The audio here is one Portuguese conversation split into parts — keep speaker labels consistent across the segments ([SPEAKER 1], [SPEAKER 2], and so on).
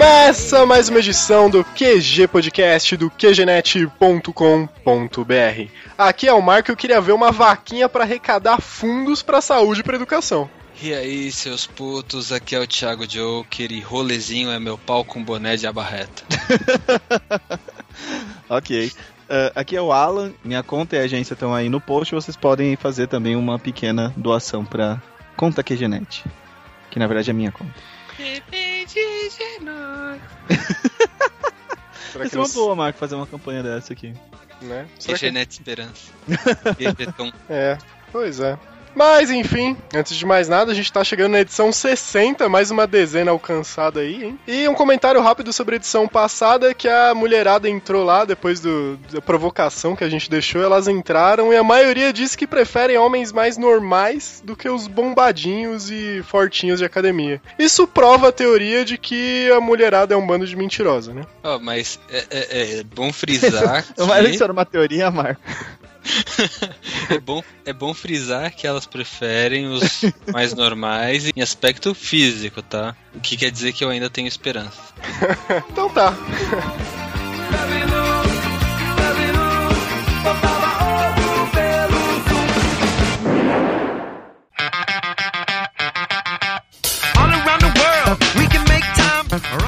[SPEAKER 1] Começa mais uma edição do QG Podcast do QGNet.com.br. Aqui é o Marco e eu queria ver uma vaquinha para arrecadar fundos para saúde e para educação.
[SPEAKER 2] E aí, seus putos, aqui é o Thiago Joker e rolezinho é meu pau com boné de abarreta.
[SPEAKER 3] Ok. Ah, aqui é o Alan, minha conta e agência estão aí no post. Vocês podem fazer também uma pequena doação para Conta QGNet, que na verdade é minha conta.
[SPEAKER 1] Será
[SPEAKER 3] Vai ser uma boa, Marco, fazer uma campanha dessa aqui.
[SPEAKER 1] né? Será que-
[SPEAKER 2] Esperança. QGTom.
[SPEAKER 1] É, pois é. Mas enfim, antes de mais nada, a gente tá chegando na edição 60, mais uma dezena alcançada aí, hein? E um comentário rápido sobre a edição passada, que a mulherada entrou lá depois do- da provocação que a gente deixou, elas entraram e a maioria disse que preferem homens mais normais do que os bombadinhos e fortinhos de academia. Isso prova a teoria de que a mulherada é um bando de mentirosa, né?
[SPEAKER 2] Ó, mas é, é- é bom frisar
[SPEAKER 3] Mas
[SPEAKER 2] que...
[SPEAKER 3] isso era uma teoria, Marco.
[SPEAKER 2] é, bom, é bom frisar que elas preferem os mais normais em aspecto físico, tá? O que quer dizer que eu ainda tenho esperança.
[SPEAKER 1] Então tá.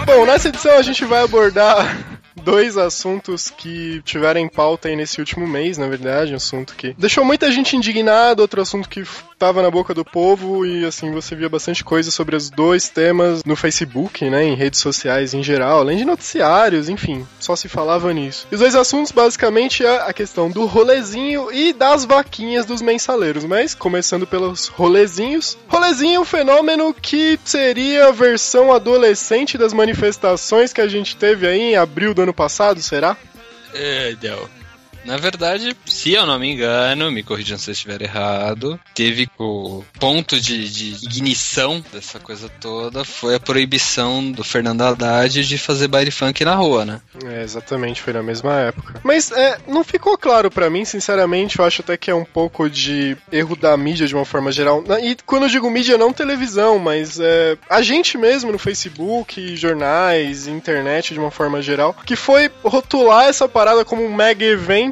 [SPEAKER 1] Bom, nessa edição a gente vai abordar dois assuntos que tiveram em pauta aí nesse último mês, na verdade, um assunto que deixou muita gente indignada, outro assunto que tava na boca do povo e assim você via bastante coisa sobre os dois temas no Facebook, né, em redes sociais em geral, além de noticiários, enfim, só se falava nisso. E os dois assuntos basicamente é a questão do rolezinho e das vaquinhas dos mensaleiros, mas começando pelos rolezinhos. Rolezinho, um fenômeno que seria a versão adolescente das manifestações que a gente teve aí em abril do ano passado, será?
[SPEAKER 2] É, não. Na verdade, se eu não me engano, me corrijam se eu estiver errado, teve o ponto de, de ignição dessa coisa toda foi a proibição do Fernando Haddad de fazer baile funk na rua, né?
[SPEAKER 1] É, exatamente, foi na mesma época. Mas é, não ficou claro pra mim, sinceramente, eu acho até que é um pouco de erro da mídia de uma forma geral. E quando eu digo mídia, não televisão, mas é, a gente mesmo no Facebook, jornais, internet de uma forma geral, que foi rotular essa parada como um mega evento,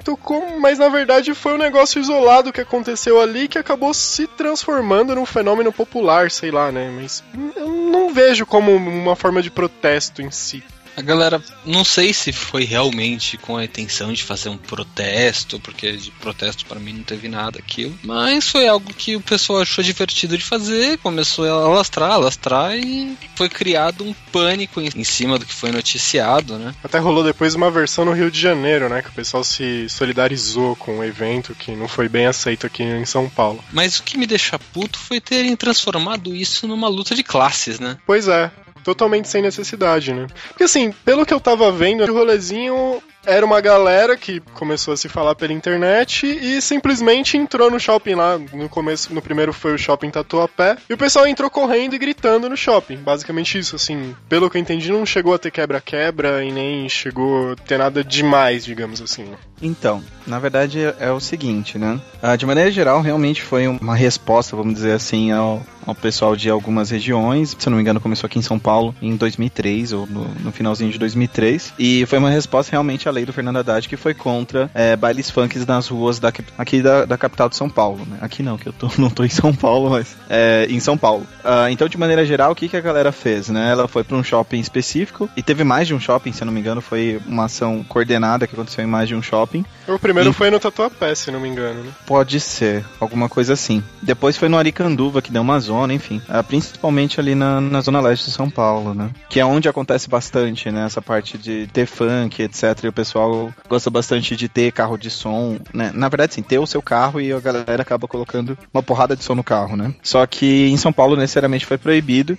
[SPEAKER 1] mas na verdade foi um negócio isolado que aconteceu ali que acabou se transformando num fenômeno popular, sei lá, né? Mas eu não vejo como uma forma de protesto em si.
[SPEAKER 2] A galera, não sei se foi realmente com a intenção de fazer um protesto, porque de protesto pra mim não teve nada aquilo, mas foi algo que o pessoal achou divertido de fazer, começou a alastrar, alastrar e foi criado um pânico em cima do que foi noticiado, né?
[SPEAKER 1] Até rolou depois uma versão no Rio de Janeiro, né? Que o pessoal se solidarizou com o evento que não foi bem aceito aqui em São Paulo.
[SPEAKER 2] Mas o que me deixa puto foi terem transformado isso numa luta de classes, né?
[SPEAKER 1] Pois é, totalmente sem necessidade, né? Porque assim, pelo que eu tava vendo, o rolezinho era uma galera que começou a se falar pela internet e simplesmente entrou no shopping lá. No começo, no primeiro foi o shopping Tatuapé. E o pessoal entrou correndo e gritando no shopping. Basicamente isso, assim. Pelo que eu entendi, não chegou a ter quebra-quebra e nem chegou a ter nada demais, digamos assim.
[SPEAKER 3] Então, na verdade é, é o seguinte, né? Ah, de maneira geral, realmente foi uma resposta, vamos dizer assim, ao, ao pessoal de algumas regiões. Se eu não me engano, começou aqui em São Paulo em 2003, ou no, no finalzinho de 2003. E foi uma resposta realmente à lei do Fernando Haddad, que foi contra é, bailes funks nas ruas da, aqui da, da capital de São Paulo, né? Aqui não, que eu tô, não tô em São Paulo, mas é, em São Paulo. Ah, então, de maneira geral, o que, que a galera fez, né? Ela foi para um shopping específico, e teve mais de um shopping, se eu não me engano, foi uma ação coordenada que aconteceu em mais de um shopping.
[SPEAKER 1] O primeiro
[SPEAKER 3] E-
[SPEAKER 1] foi no Tatuapé, se não me engano, né?
[SPEAKER 3] Pode ser, alguma coisa assim. Depois foi no Aricanduva, que deu uma zona, enfim. Ah, principalmente ali na, na zona leste de São Paulo, né? Que é onde acontece bastante, né? Essa parte de ter funk, etc. E o pessoal gosta bastante de ter carro de som, né? Na verdade, sim, ter o seu carro e a galera acaba colocando uma porrada de som no carro, né? Só que em São Paulo, necessariamente, foi proibido.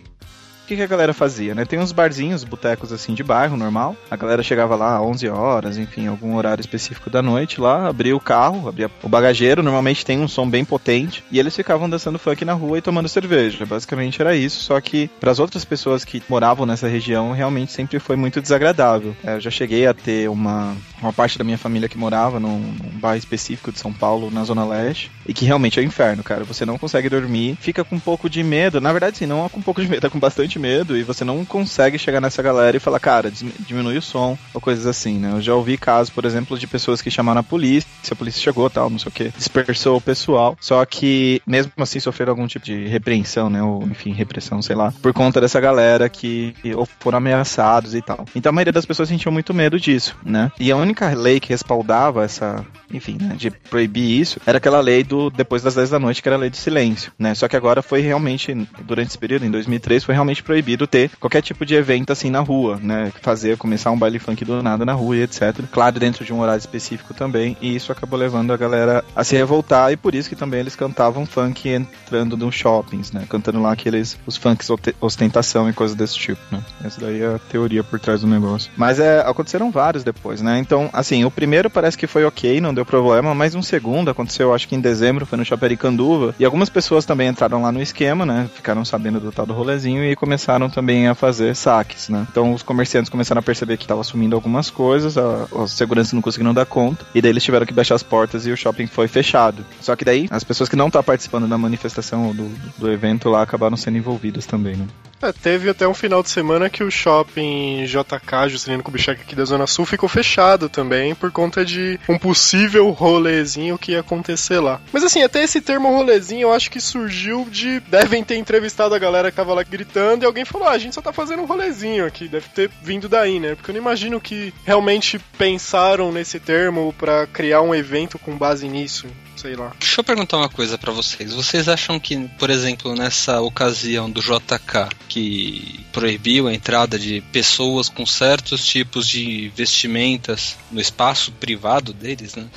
[SPEAKER 3] Que, que a galera fazia, né? Tem uns barzinhos, botecos assim de bairro normal. A galera chegava lá às 11 horas, enfim, algum horário específico da noite lá, abria o carro, abria o bagageiro, normalmente tem um som bem potente, e eles ficavam dançando funk na rua e tomando cerveja. Basicamente era isso, só que para as outras pessoas que moravam nessa região, realmente sempre foi muito desagradável. É, eu já cheguei a ter uma, uma parte da minha família que morava num, num bairro específico de São Paulo, na Zona Leste, e que realmente é um inferno, cara. Você não consegue dormir, fica com um pouco de medo. Na verdade, sim, não é com um pouco de medo, é com bastante medo, e você não consegue chegar nessa galera e falar, cara, diminui o som, ou coisas assim, né? Eu já ouvi casos, por exemplo, de pessoas que chamaram a polícia, a polícia chegou tal, não sei o que, dispersou o pessoal, só que mesmo assim sofreram algum tipo de repreensão, né? Ou enfim, repressão, sei lá, por conta dessa galera que ou foram ameaçados e tal. Então a maioria das pessoas sentiu muito medo disso, né? E a única lei que respaldava essa, enfim, né, de proibir isso, era aquela lei do depois das 10 da noite, que era a lei do silêncio, né? Só que agora foi realmente, durante esse período, em 2003, foi realmente proibido ter qualquer tipo de evento assim na rua, né? Fazer, começar um baile funk do nada na rua e etc. Claro, dentro de um horário específico também, e isso acabou levando a galera a se revoltar, e por isso que também eles cantavam funk entrando nos shoppings, né? Cantando lá aqueles, os funks ostentação e coisas desse tipo, né? Essa daí é a teoria por trás do negócio. Mas é, aconteceram vários depois, né? Então, assim, o primeiro parece que foi ok, não deu problema, mas um segundo aconteceu, acho que em dezembro, foi no Chapericanduva, e algumas pessoas também entraram lá no esquema, né? Ficaram sabendo do tal do rolezinho e começaram também a fazer saques, né? Então os comerciantes começaram a perceber que estava assumindo algumas coisas, a, a segurança não conseguiram dar conta, e daí eles tiveram que baixar as portas e o shopping foi fechado. Só que daí, as pessoas que não estavam participando da manifestação ou do, do evento lá acabaram sendo envolvidas também, né?
[SPEAKER 1] É, teve até um final de semana que o shopping JK, Juscelino Kubitschek aqui da Zona Sul, ficou fechado também por conta de um possível rolezinho que ia acontecer lá. Mas assim, até esse termo rolezinho eu acho que surgiu de. Devem ter entrevistado a galera que tava lá gritando e alguém falou: ah, a gente só tá fazendo um rolezinho aqui. Deve ter vindo daí, né? Porque eu não imagino que realmente pensaram nesse termo para criar um evento com base nisso sei lá.
[SPEAKER 2] Deixa eu perguntar uma coisa para vocês. Vocês acham que, por exemplo, nessa ocasião do JK, que proibiu a entrada de pessoas com certos tipos de vestimentas no espaço privado deles, né?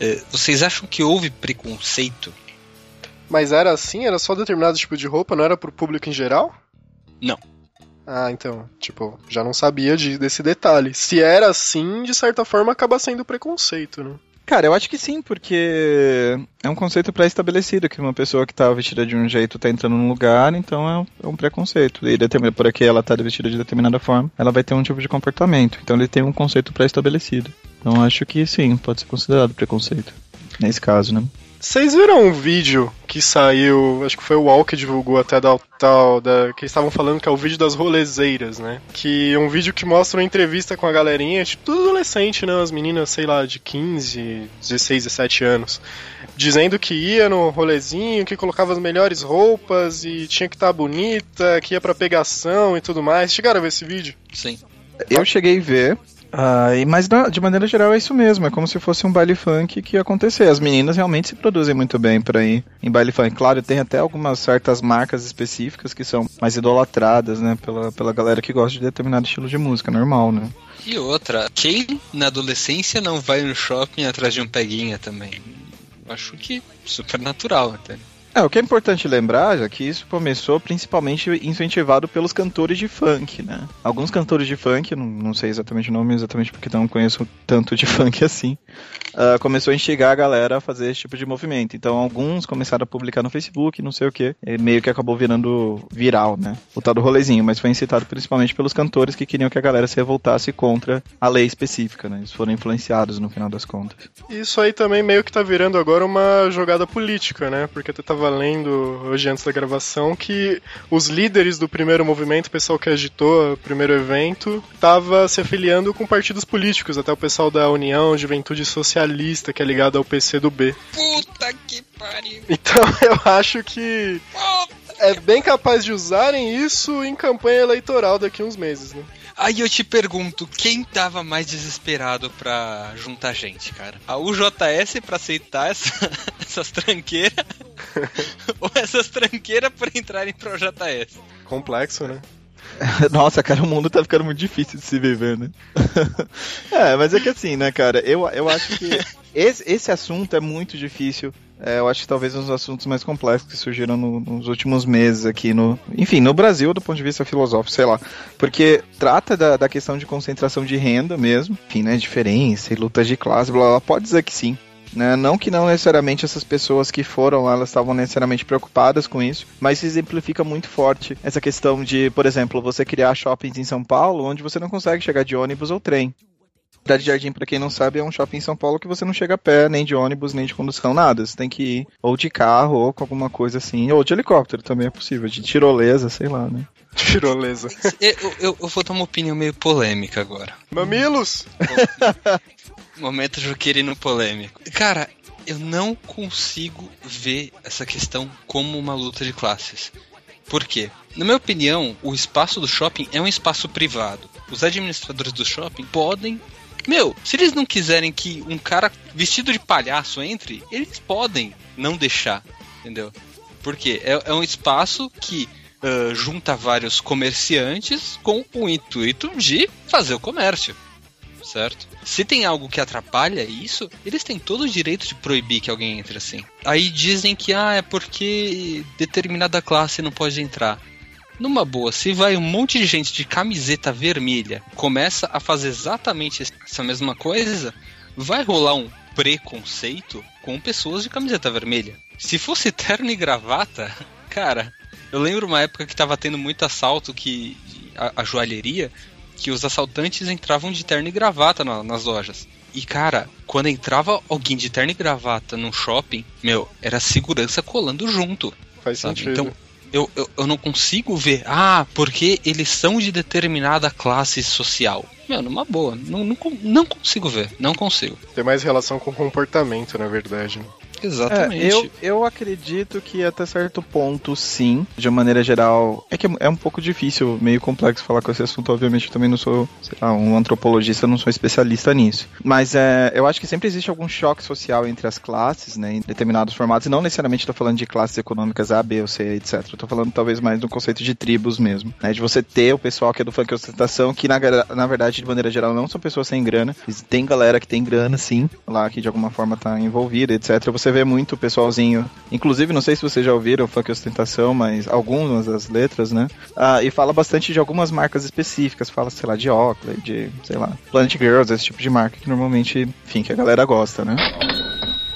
[SPEAKER 2] É, vocês acham que houve preconceito?
[SPEAKER 1] Mas era assim? Era só determinado tipo de roupa? Não era pro público em geral?
[SPEAKER 2] Não.
[SPEAKER 1] Ah, então, tipo, já não sabia de, desse detalhe. Se era assim, de certa forma acaba sendo preconceito, né?
[SPEAKER 3] Cara, eu acho que sim, porque é um conceito pré-estabelecido que uma pessoa que tá vestida de um jeito tá entrando num lugar, então é um, é um preconceito. E por aqui ela tá vestida de determinada forma, ela vai ter um tipo de comportamento. Então ele tem um conceito pré-estabelecido. Então acho que sim, pode ser considerado preconceito. Nesse caso, né?
[SPEAKER 1] Vocês viram um vídeo que saiu, acho que foi o Wall que divulgou até da tal, da, que eles estavam falando que é o vídeo das rolezeiras, né? Que é um vídeo que mostra uma entrevista com a galerinha, tipo, tudo adolescente, né? As meninas, sei lá, de 15, 16, 17 anos. Dizendo que ia no rolezinho, que colocava as melhores roupas e tinha que estar tá bonita, que ia pra pegação e tudo mais. Chegaram a ver esse vídeo?
[SPEAKER 2] Sim.
[SPEAKER 3] Eu cheguei a ver, ah, mas de maneira geral é isso mesmo, é como se fosse um baile funk que ia acontecer. As meninas realmente se produzem muito bem para ir em baile funk. Claro, tem até algumas certas marcas específicas que são mais idolatradas, né, pela, pela galera que gosta de determinado estilo de música, normal, né?
[SPEAKER 2] E outra, quem na adolescência não vai no shopping atrás de um peguinha também? Acho que super natural até.
[SPEAKER 3] É, o que é importante lembrar é que isso começou principalmente incentivado pelos cantores de funk, né? Alguns cantores de funk, não, não sei exatamente o nome, exatamente porque não conheço tanto de funk assim, uh, começou a instigar a galera a fazer esse tipo de movimento. Então alguns começaram a publicar no Facebook, não sei o que, meio que acabou virando viral, né? O tal do rolezinho, mas foi incitado principalmente pelos cantores que queriam que a galera se revoltasse contra a lei específica, né? Eles foram influenciados no final das contas.
[SPEAKER 1] Isso aí também meio que tá virando agora uma jogada política, né? Porque tu tava estava lendo hoje antes da gravação que os líderes do primeiro movimento, o pessoal que agitou o primeiro evento, estava se afiliando com partidos políticos, até o pessoal da União Juventude Socialista, que é ligado ao PC do B.
[SPEAKER 2] Puta que pariu!
[SPEAKER 1] Então eu acho que é bem capaz de usarem isso em campanha eleitoral daqui a uns meses, né?
[SPEAKER 2] Aí eu te pergunto, quem tava mais desesperado pra juntar gente, cara? A UJS pra aceitar essa, essas tranqueiras? ou essas tranqueiras por entrarem pro JS?
[SPEAKER 1] Complexo, né?
[SPEAKER 3] Nossa, cara, o mundo tá ficando muito difícil de se viver, né? é, mas é que assim, né, cara, eu, eu acho que esse, esse assunto é muito difícil. É, eu acho que talvez um dos assuntos mais complexos que surgiram no- nos últimos meses aqui no. Enfim, no Brasil, do ponto de vista filosófico, sei lá. Porque trata da, da questão de concentração de renda mesmo. Enfim, né? Diferença e lutas de classe, blá blá. Pode dizer que sim. Né? Não que não necessariamente essas pessoas que foram lá, elas estavam necessariamente preocupadas com isso, mas se exemplifica muito forte essa questão de, por exemplo, você criar shoppings em São Paulo onde você não consegue chegar de ônibus ou trem. Cidade de Jardim, pra quem não sabe, é um shopping em São Paulo que você não chega a pé, nem de ônibus, nem de condução, nada. Você tem que ir ou de carro, ou com alguma coisa assim, ou de helicóptero também é possível, de tirolesa, sei lá, né?
[SPEAKER 1] Tirolesa.
[SPEAKER 2] Eu, eu, eu vou dar uma opinião meio polêmica agora.
[SPEAKER 1] Mamilos!
[SPEAKER 2] Momento Juquerino polêmico. Cara, eu não consigo ver essa questão como uma luta de classes. Por quê? Na minha opinião, o espaço do shopping é um espaço privado. Os administradores do shopping podem. Meu, se eles não quiserem que um cara vestido de palhaço entre, eles podem não deixar, entendeu? Porque é, é um espaço que ah, junta vários comerciantes com o intuito de fazer o comércio certo? Se tem algo que atrapalha isso, eles têm todo o direito de proibir que alguém entre assim. Aí dizem que ah, é porque determinada classe não pode entrar. Numa boa, se vai um monte de gente de camiseta vermelha começa a fazer exatamente essa mesma coisa, vai rolar um preconceito com pessoas de camiseta vermelha. Se fosse terno e gravata, cara, eu lembro uma época que tava tendo muito assalto que a, a joalheria que os assaltantes entravam de terno e gravata na- nas lojas. E cara, quando entrava alguém de terno e gravata num shopping, meu, era segurança colando junto.
[SPEAKER 1] Faz
[SPEAKER 2] Sabe?
[SPEAKER 1] sentido.
[SPEAKER 2] Então, eu, eu, eu não consigo ver, ah, porque eles são de determinada classe social. Meu, numa boa, não, não, não consigo ver, não consigo.
[SPEAKER 1] Tem mais relação com comportamento, na verdade. né?
[SPEAKER 2] Exatamente.
[SPEAKER 3] É, eu, eu acredito que até certo ponto, sim. De uma maneira geral. É que é um pouco difícil, meio complexo falar com esse assunto. Obviamente, eu também não sou, sei lá, um antropologista, não sou especialista nisso. Mas é, eu acho que sempre existe algum choque social entre as classes, né? Em determinados formatos. E não necessariamente estou falando de classes econômicas A, B ou C, etc. Tô falando talvez mais do conceito de tribos mesmo. Né? De você ter o pessoal que é do funk ostentação, que na, na verdade, de maneira geral, não são pessoas sem grana. Tem galera que tem grana, sim, lá que de alguma forma tá envolvida, etc. Você vê muito pessoalzinho. Inclusive, não sei se vocês já ouviram funk ostentação, mas algumas das letras, né? Ah, e fala bastante de algumas marcas específicas. Fala, sei lá, de Oakley, de, sei lá, Planet Girls, esse tipo de marca que normalmente, enfim, que a galera gosta, né?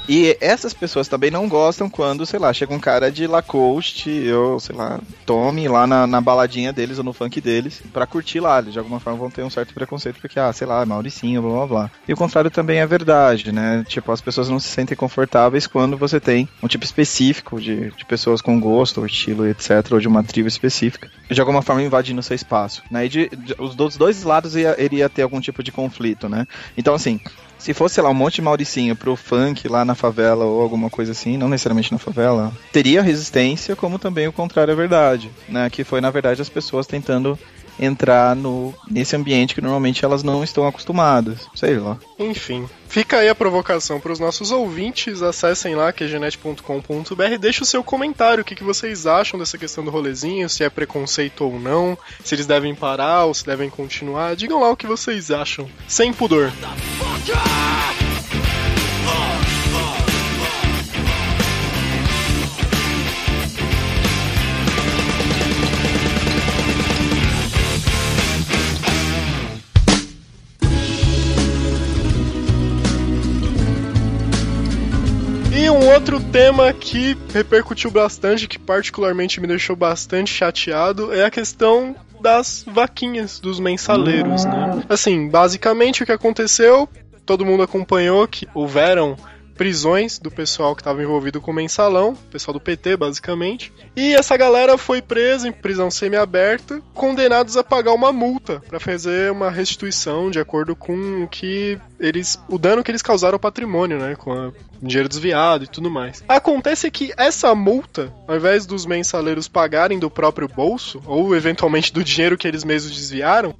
[SPEAKER 3] E essas pessoas também não gostam quando, sei lá, chega um cara de Lacoste ou, sei lá, Tommy lá na, na baladinha deles ou no funk deles pra curtir lá. Eles de alguma forma vão ter um certo preconceito porque, ah, sei lá, Mauricinho, blá blá blá. E o contrário também é verdade, né? Tipo, as pessoas não se sentem confortáveis quando você tem um tipo específico de, de pessoas com gosto ou estilo, etc., ou de uma tribo específica, de alguma forma invadindo seu espaço. Né? E de, de- os dos dois lados ia, iria ter algum tipo de conflito, né? Então, assim, se fosse, sei lá, um monte de Mauricinho pro funk lá na favela ou alguma coisa assim, não necessariamente na favela, teria resistência, como também o contrário é verdade, né? Que foi, na verdade, as pessoas tentando entrar no, nesse ambiente que normalmente elas não estão acostumadas. Sei lá.
[SPEAKER 1] Enfim, fica aí a provocação para os nossos ouvintes. Acessem lá qgenet.com.br, deixe o seu comentário, o que, que vocês acham dessa questão do rolezinho, se é preconceito ou não, se eles devem parar ou se devem continuar. Digam lá o que vocês acham, sem pudor. E outro tema que repercutiu bastante, que particularmente me deixou bastante chateado, é a questão das vaquinhas dos mensaleiros, né? Assim, basicamente o que aconteceu, todo mundo acompanhou que houveram prisões do pessoal que estava envolvido com o mensalão, pessoal do PT, basicamente. E essa galera foi presa em prisão semiaberta, condenados a pagar uma multa para fazer uma restituição de acordo com o que eles, o dano que eles causaram ao patrimônio, né, com a- dinheiro desviado e tudo mais. Acontece que essa multa, ao invés dos mensaleiros pagarem do próprio bolso ou eventualmente do dinheiro que eles mesmos desviaram,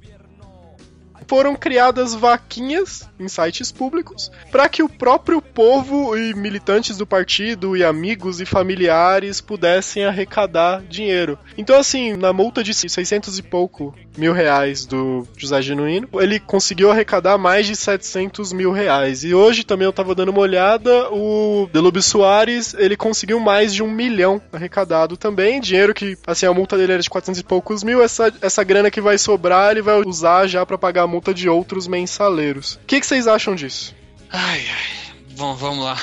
[SPEAKER 1] foram criadas vaquinhas em sites públicos para que o próprio povo e militantes do partido e amigos e familiares pudessem arrecadar dinheiro. Então, assim, na multa de 600 e pouco mil reais do José Genuíno, ele conseguiu arrecadar mais de 700 mil reais. E hoje também eu tava dando uma olhada, o Delube Soares, ele conseguiu mais de um milhão arrecadado também. Dinheiro que, assim, a multa dele era de 400 e poucos mil. Essa, essa grana que vai sobrar, ele vai usar já para pagar a multa de outros mensaleiros. O que, que vocês acham disso?
[SPEAKER 2] Ai, ai. Bom, vamos lá.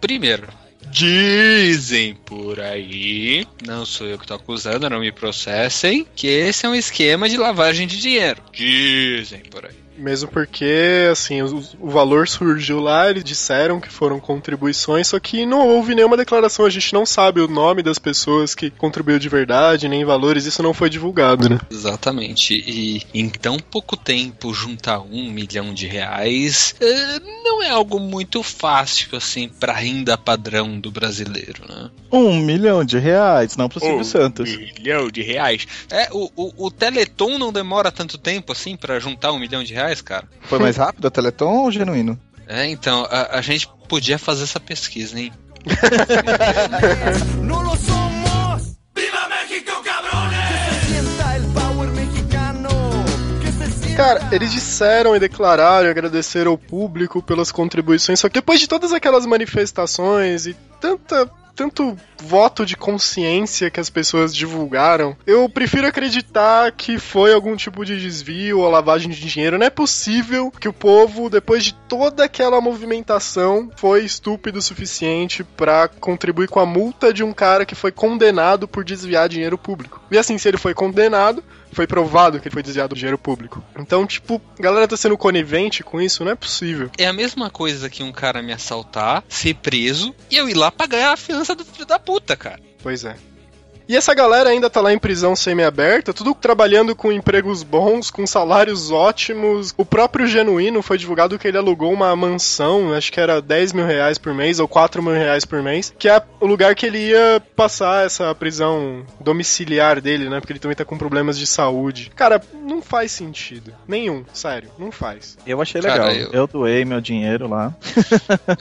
[SPEAKER 2] Primeiro, dizem por aí, não sou eu que tô acusando, não me processem, que esse é um esquema de lavagem de dinheiro. Dizem por aí.
[SPEAKER 1] Mesmo porque, assim, o, o, valor surgiu lá, eles disseram que foram contribuições, só que não houve nenhuma declaração, a gente não sabe o nome das pessoas que contribuiu de verdade, nem valores, isso não foi divulgado, né?
[SPEAKER 2] Exatamente, e em tão pouco tempo juntar um milhão de reais eh, não é algo muito fácil, assim, pra renda padrão do brasileiro, né?
[SPEAKER 3] Um milhão de reais, não pro Silvio
[SPEAKER 2] um
[SPEAKER 3] Santos.
[SPEAKER 2] milhão de reais. É, o, o, o Teleton não demora tanto tempo, assim, para juntar um milhão de reais, cara?
[SPEAKER 3] Foi mais rápido a Teleton ou Genuíno?
[SPEAKER 2] É, então, a, a gente podia fazer essa pesquisa, hein?
[SPEAKER 1] Cara, eles disseram e declararam e agradeceram ao público pelas contribuições, só que depois de todas aquelas manifestações e tanta tanto voto de consciência que as pessoas divulgaram, eu prefiro acreditar que foi algum tipo de desvio ou lavagem de dinheiro. Não é possível que o povo, depois de toda aquela movimentação, foi estúpido o suficiente para contribuir com a multa de um cara que foi condenado por desviar dinheiro público. E assim, se ele foi condenado, foi provado que ele foi desviado dinheiro público. Então, tipo, a galera tá sendo conivente com isso, não é possível.
[SPEAKER 2] É a mesma coisa que um cara me assaltar, ser preso e eu ir lá pagar a fiança do filho da puta, cara.
[SPEAKER 1] Pois é. E essa galera ainda tá lá em prisão semi-aberta, tudo trabalhando com empregos bons, com salários ótimos. O próprio Genuíno foi divulgado que ele alugou uma mansão, acho que era 10 mil reais por mês ou 4 mil reais por mês, que é o lugar que ele ia passar essa prisão domiciliar dele, né? Porque ele também tá com problemas de saúde. Cara, não faz sentido. Nenhum, sério, não faz.
[SPEAKER 3] Eu achei
[SPEAKER 2] Cara,
[SPEAKER 3] legal.
[SPEAKER 2] eu-
[SPEAKER 3] eu... doei meu dinheiro lá.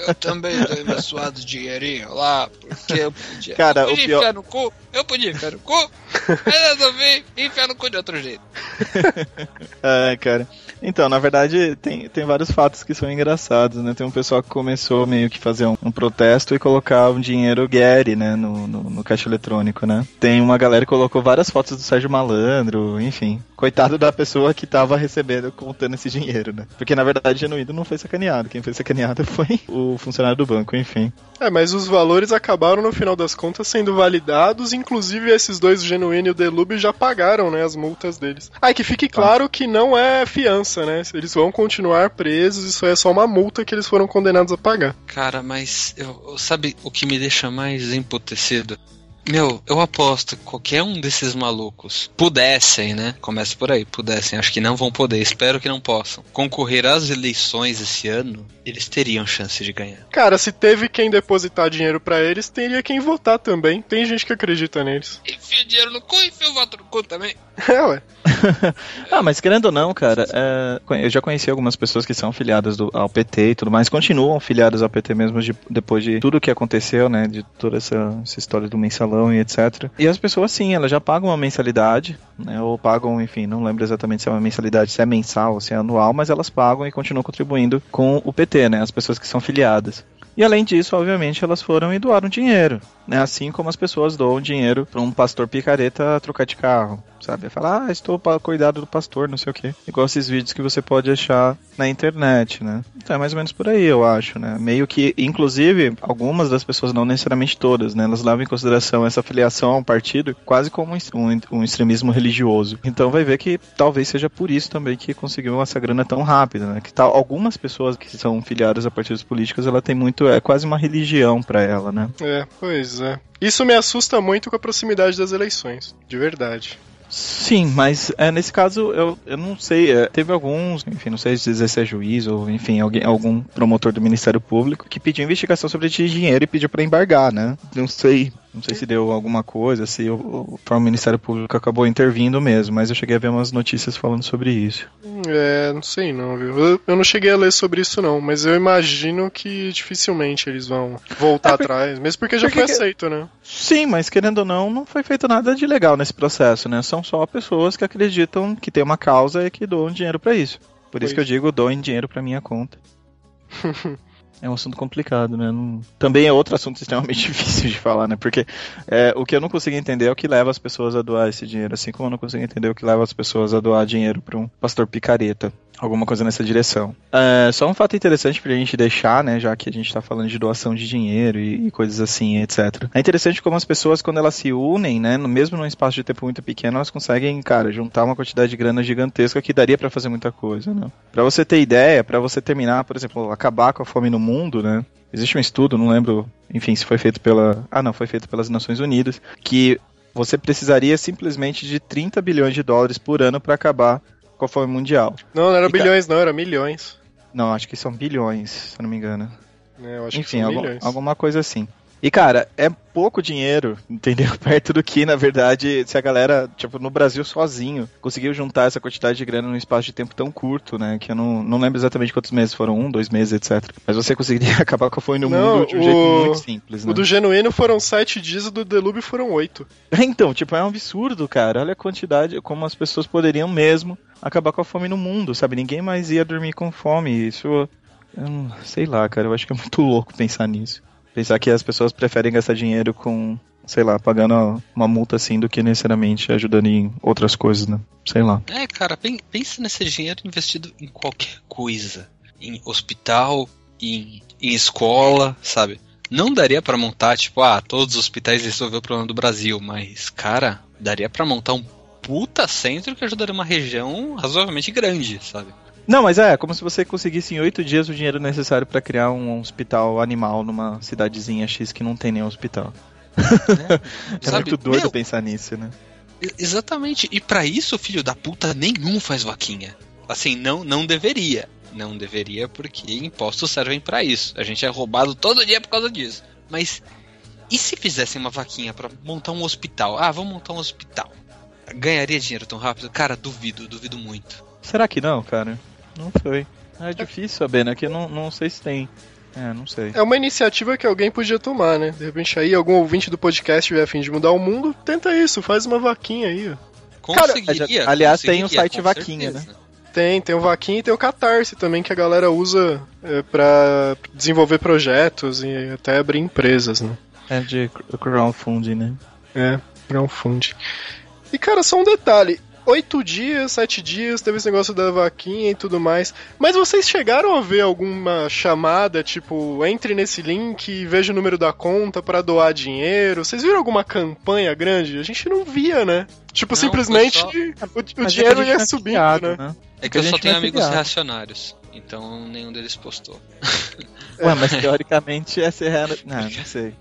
[SPEAKER 2] Eu também dei meu suado dinheirinho lá, porque eu podia.
[SPEAKER 3] Cara,
[SPEAKER 2] eu podia
[SPEAKER 3] o pior-
[SPEAKER 2] no cu, eu podia enfiar no cu, resolvi enfiar no cu de outro jeito.
[SPEAKER 3] É, cara. Então, na verdade, tem, tem vários fatos que são engraçados, né? Tem um pessoal que começou meio que fazer um, um protesto e colocar um dinheiro Gary, né? No, no, no caixa eletrônico, né? Tem uma galera que colocou várias fotos do Sérgio Malandro, enfim. Coitado da pessoa que tava recebendo, contando esse dinheiro, né? Porque, na verdade, Genuíno não foi sacaneado. Quem foi sacaneado foi o funcionário do banco, enfim.
[SPEAKER 1] É, mas os valores acabaram no final das contas sendo validados, inclusive esses dois, o Genuíno e o Delube, já pagaram, né, as multas deles. Ah, e que fique claro que não é fiança, né? Eles vão continuar presos, isso é só uma multa que eles foram condenados a pagar.
[SPEAKER 2] Cara, mas eu, eu- sabe o que me deixa mais emputecido? Meu, eu aposto que qualquer um desses malucos pudessem, né? Começa por aí, pudessem. Acho que não vão poder, espero que não possam. Concorrer às eleições esse ano, eles teriam chance de ganhar.
[SPEAKER 1] Cara, se teve quem depositar dinheiro pra eles, teria quem votar também. Tem gente que acredita neles.
[SPEAKER 2] Enfia dinheiro no cu e enfia o voto no cu também.
[SPEAKER 1] É, ué.
[SPEAKER 3] Ah, mas querendo ou não, cara, é, eu já conheci algumas pessoas que são filiadas do- ao PT e tudo mais, continuam filiadas ao PT mesmo de- depois de tudo que aconteceu, né, de toda essa, essa história do mensalão e etc. E as pessoas, sim, elas já pagam uma mensalidade, né, ou pagam, enfim, não lembro exatamente se é uma mensalidade, se é mensal ou se é anual, mas elas pagam e continuam contribuindo com o PT, né, as pessoas que são filiadas. E além disso, obviamente, elas foram e doaram dinheiro, né? Assim como as pessoas doam dinheiro para um pastor picareta trocar de carro, sabe? Falar, ah, estou para cuidado do pastor, não sei o quê. Igual esses vídeos que você pode achar na internet, né? Então é mais ou menos por aí, eu acho, né? Meio que, inclusive, algumas das pessoas, não necessariamente todas, né? Elas levam em consideração essa filiação a um partido quase como um, um extremismo religioso. Então vai ver que talvez seja por isso também que conseguiu essa grana tão rápida, né? Que tal, algumas pessoas que são filiadas a partidos políticos, ela tem muito, é quase uma religião para ela, né?
[SPEAKER 1] É, pois é. Isso me assusta muito com a proximidade das eleições. De verdade.
[SPEAKER 3] Sim, mas é, nesse caso eu, eu não sei. é, teve alguns, enfim, não sei dizer se é juiz ou, enfim, alguém, algum promotor do Ministério Público que pediu investigação sobre esse dinheiro e pediu pra embargar, né? Não sei. Não sei se deu alguma coisa, se o, o, Ministério Público acabou intervindo mesmo, mas eu cheguei a ver umas notícias falando sobre isso.
[SPEAKER 1] É, não sei não, viu? Eu, não cheguei a ler sobre isso não, mas eu imagino que dificilmente eles vão voltar
[SPEAKER 3] É,
[SPEAKER 1] atrás, mesmo porque já
[SPEAKER 3] porque
[SPEAKER 1] foi
[SPEAKER 3] que-
[SPEAKER 1] aceito, né?
[SPEAKER 3] Sim, mas querendo ou não, não foi feito nada de legal nesse processo, né? São só pessoas que acreditam que tem uma causa e que doam dinheiro pra isso. Por isso
[SPEAKER 1] Pois.
[SPEAKER 3] que eu digo, doem dinheiro pra minha conta. É um assunto complicado, né? Não- Também é outro assunto extremamente difícil de falar, né? Porque é, o que eu não consigo entender é o que leva as pessoas a doar esse dinheiro, assim como eu não consigo entender o que leva as pessoas a doar dinheiro pra um pastor picareta. Alguma coisa nessa direção. É, só um fato interessante pra gente deixar, né? Já que a gente tá falando de doação de dinheiro e, e coisas assim, etc. É interessante como as pessoas, quando elas se unem, né? Mesmo num espaço de tempo muito pequeno, elas conseguem, cara, juntar uma quantidade de grana gigantesca que daria pra fazer muita coisa, né? Pra você ter ideia, pra você terminar, por exemplo, acabar com a fome no mundo, né? Existe um estudo, não lembro, enfim, se foi feito pela. Ah, não, foi feito pelas Nações Unidas, que você precisaria simplesmente de 30 bilhões de dólares por ano pra acabar com a fome mundial.
[SPEAKER 1] Não, não era
[SPEAKER 3] E
[SPEAKER 1] bilhões não, era milhões.
[SPEAKER 3] Não, acho que são bilhões, se eu não me engano.
[SPEAKER 1] É, eu acho
[SPEAKER 3] Enfim,
[SPEAKER 1] que são
[SPEAKER 3] algum-
[SPEAKER 1] milhões.
[SPEAKER 3] alguma coisa assim. E, cara, é pouco dinheiro, entendeu? Perto do que, na verdade, se a galera, tipo, no Brasil sozinho, conseguiu juntar essa quantidade de grana num espaço de tempo tão curto, né? Que eu não, não lembro exatamente quantos meses foram, um, dois meses, etc. Mas você conseguiria acabar com a fome no
[SPEAKER 1] Não,
[SPEAKER 3] mundo de um
[SPEAKER 1] o-
[SPEAKER 3] jeito muito simples, né?
[SPEAKER 1] O do Genuíno foram sete dias, o do Delúbio foram oito.
[SPEAKER 3] Então, tipo, é um absurdo, cara. Olha a quantidade, como as pessoas poderiam mesmo acabar com a fome no mundo, sabe? Ninguém mais ia dormir com fome. Isso, eu não- sei lá, cara. Eu acho que é muito louco pensar nisso. Pensar que as pessoas preferem gastar dinheiro com, sei lá, pagando uma multa assim do que necessariamente ajudando em outras coisas, né? Sei lá.
[SPEAKER 2] É, cara, pen- pensa nesse dinheiro investido em qualquer coisa. Em hospital, em, em escola, sabe? Não daria pra montar, tipo, ah, todos os hospitais resolver o problema do Brasil, mas, cara, daria pra montar um puta centro que ajudaria uma região razoavelmente grande, sabe?
[SPEAKER 3] Não, mas é, como se você conseguisse em oito dias o dinheiro necessário pra criar um hospital animal numa cidadezinha X que não tem nenhum hospital. É
[SPEAKER 2] Sabe?
[SPEAKER 3] muito doido
[SPEAKER 2] Meu,
[SPEAKER 3] pensar nisso, né?
[SPEAKER 2] Exatamente. E pra isso, filho da puta nenhum faz vaquinha. Assim, não, não deveria. Não deveria porque impostos servem pra isso. A gente é roubado todo dia por causa disso. Mas e se fizessem uma vaquinha pra montar um hospital? Ah, vamos montar um hospital. Ganharia dinheiro tão rápido? Cara, duvido, duvido muito.
[SPEAKER 3] Será que não, cara? Não sei. É difícil saber, né? Que eu não, não sei se tem. É, não sei.
[SPEAKER 1] É uma iniciativa que alguém podia tomar, né? De repente aí, algum ouvinte do podcast tiver a fim de mudar o mundo, tenta isso, faz uma vaquinha aí. ó.
[SPEAKER 2] Conseguiria.
[SPEAKER 3] aliás, tem o
[SPEAKER 2] conseguiria,
[SPEAKER 3] site Vaquinha,
[SPEAKER 2] certeza.
[SPEAKER 1] Tem, tem o Vaquinha e tem o Catarse também, que a galera usa é, pra desenvolver projetos e até abrir empresas, né?
[SPEAKER 3] É de cr- crowdfunding, né?
[SPEAKER 1] É, crowdfunding. E cara, só um detalhe. Oito dias, sete dias, teve esse negócio da vaquinha e tudo mais. Mas vocês chegaram a ver alguma chamada, tipo, entre nesse link e veja o número da conta pra doar dinheiro? Vocês viram alguma campanha grande? A gente não via, né? Tipo,
[SPEAKER 2] Não,
[SPEAKER 1] simplesmente
[SPEAKER 2] foi
[SPEAKER 1] o, o
[SPEAKER 3] é
[SPEAKER 1] dinheiro
[SPEAKER 3] a
[SPEAKER 1] ia
[SPEAKER 3] não é
[SPEAKER 1] subindo,
[SPEAKER 3] filiado,
[SPEAKER 1] né?
[SPEAKER 2] É que
[SPEAKER 3] a
[SPEAKER 2] eu só tenho
[SPEAKER 3] é
[SPEAKER 2] amigos
[SPEAKER 3] filiado.
[SPEAKER 2] reacionários. Então nenhum deles postou.
[SPEAKER 3] Ué, mas teoricamente essa é. rea- Não, não sei.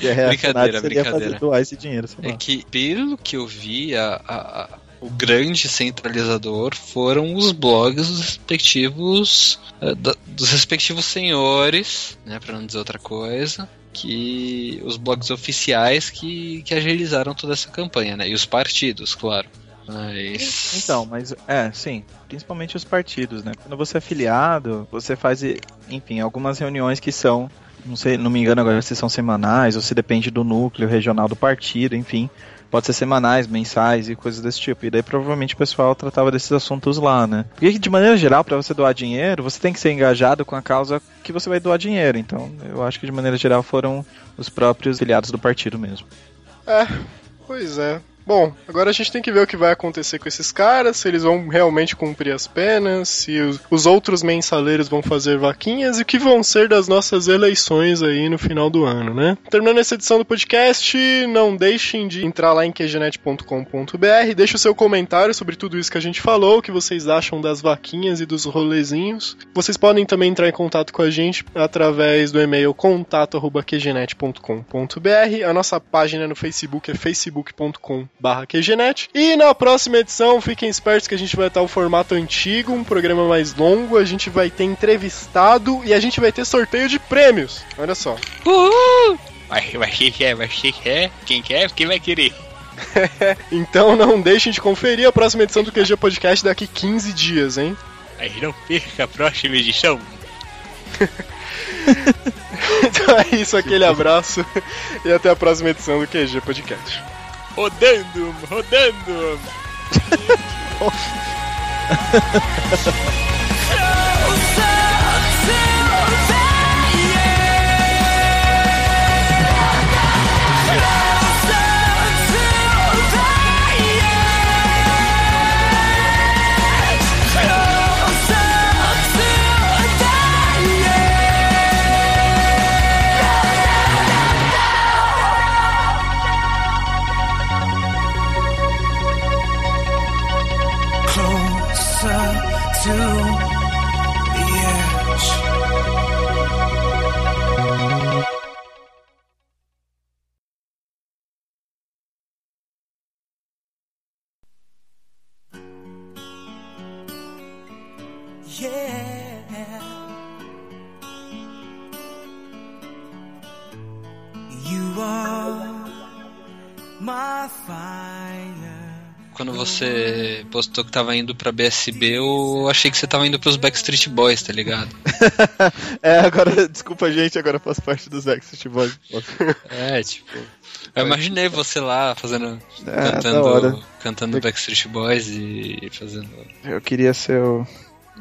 [SPEAKER 3] E a reacionário
[SPEAKER 2] Brincadeira,
[SPEAKER 3] seria fazer
[SPEAKER 2] brincadeira.
[SPEAKER 3] doar esse dinheiro, sei
[SPEAKER 2] É que, pelo que eu vi, a- a- a- o grande centralizador foram os blogs dos respectivos eh, dos respectivos senhores, né, para não dizer outra coisa, que os blogs oficiais que, que agilizaram toda essa campanha, né, e os partidos, claro. Mas
[SPEAKER 3] Então, mas é, sim, principalmente os partidos, né? Quando você é filiado, você faz, enfim, algumas reuniões que são, não sei, não me engano agora se são semanais ou se depende do núcleo regional do partido, enfim. Pode ser semanais, mensais e coisas desse tipo. E daí provavelmente o pessoal tratava desses assuntos lá, né? Porque de maneira geral, para você doar dinheiro, você tem que ser engajado com a causa que você vai doar dinheiro. Então, eu acho que de maneira geral foram os próprios filiados do partido mesmo.
[SPEAKER 1] É, pois é. Bom, agora a gente tem que ver o que vai acontecer com esses caras, se eles vão realmente cumprir as penas, se os, os outros mensaleiros vão fazer vaquinhas e o que vão ser das nossas eleições aí no final do ano, né? Terminando essa edição do podcast, não deixem de entrar lá em qgenet.com.br, deixe o seu comentário sobre tudo isso que a gente falou, o que vocês acham das vaquinhas e dos rolezinhos. Vocês podem também entrar em contato com a gente através do e-mail contato@qgenet.com.br. A nossa página no Facebook é facebook.com/qgenet. E na próxima edição, fiquem espertos que a gente vai estar o formato antigo, um programa mais longo, a gente vai ter entrevistado e a gente vai ter sorteio de prêmios. Olha só.
[SPEAKER 2] Uhul!
[SPEAKER 4] Mas, mas quem quer? Mas quem quer? Quem quer? Quem vai querer?
[SPEAKER 1] Então não deixem de conferir a próxima edição do QG Podcast daqui 15 dias, hein?
[SPEAKER 4] Mas não perca a próxima edição.
[SPEAKER 1] Então é isso, aquele abraço e até a próxima edição do QG Podcast.
[SPEAKER 4] Rodando, rodando. postou que tava indo pra BSB, eu achei que você tava indo pros Backstreet Boys, tá ligado?
[SPEAKER 3] É, agora, desculpa gente, agora eu faço parte dos Backstreet Boys.
[SPEAKER 4] É, tipo. Eu imaginei você lá fazendo.
[SPEAKER 3] É,
[SPEAKER 4] cantando. Cantando Backstreet Boys e fazendo.
[SPEAKER 3] Eu queria ser o,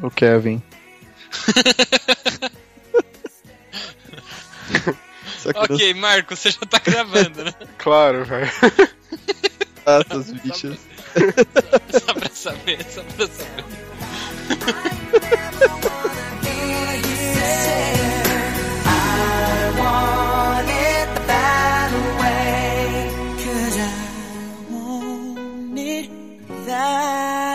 [SPEAKER 3] o Kevin.
[SPEAKER 4] Ok, Marco, você já tá gravando, né?
[SPEAKER 1] Claro, velho.
[SPEAKER 3] não passa os bichos.
[SPEAKER 4] Só pra saber, só pra saber.
[SPEAKER 5] That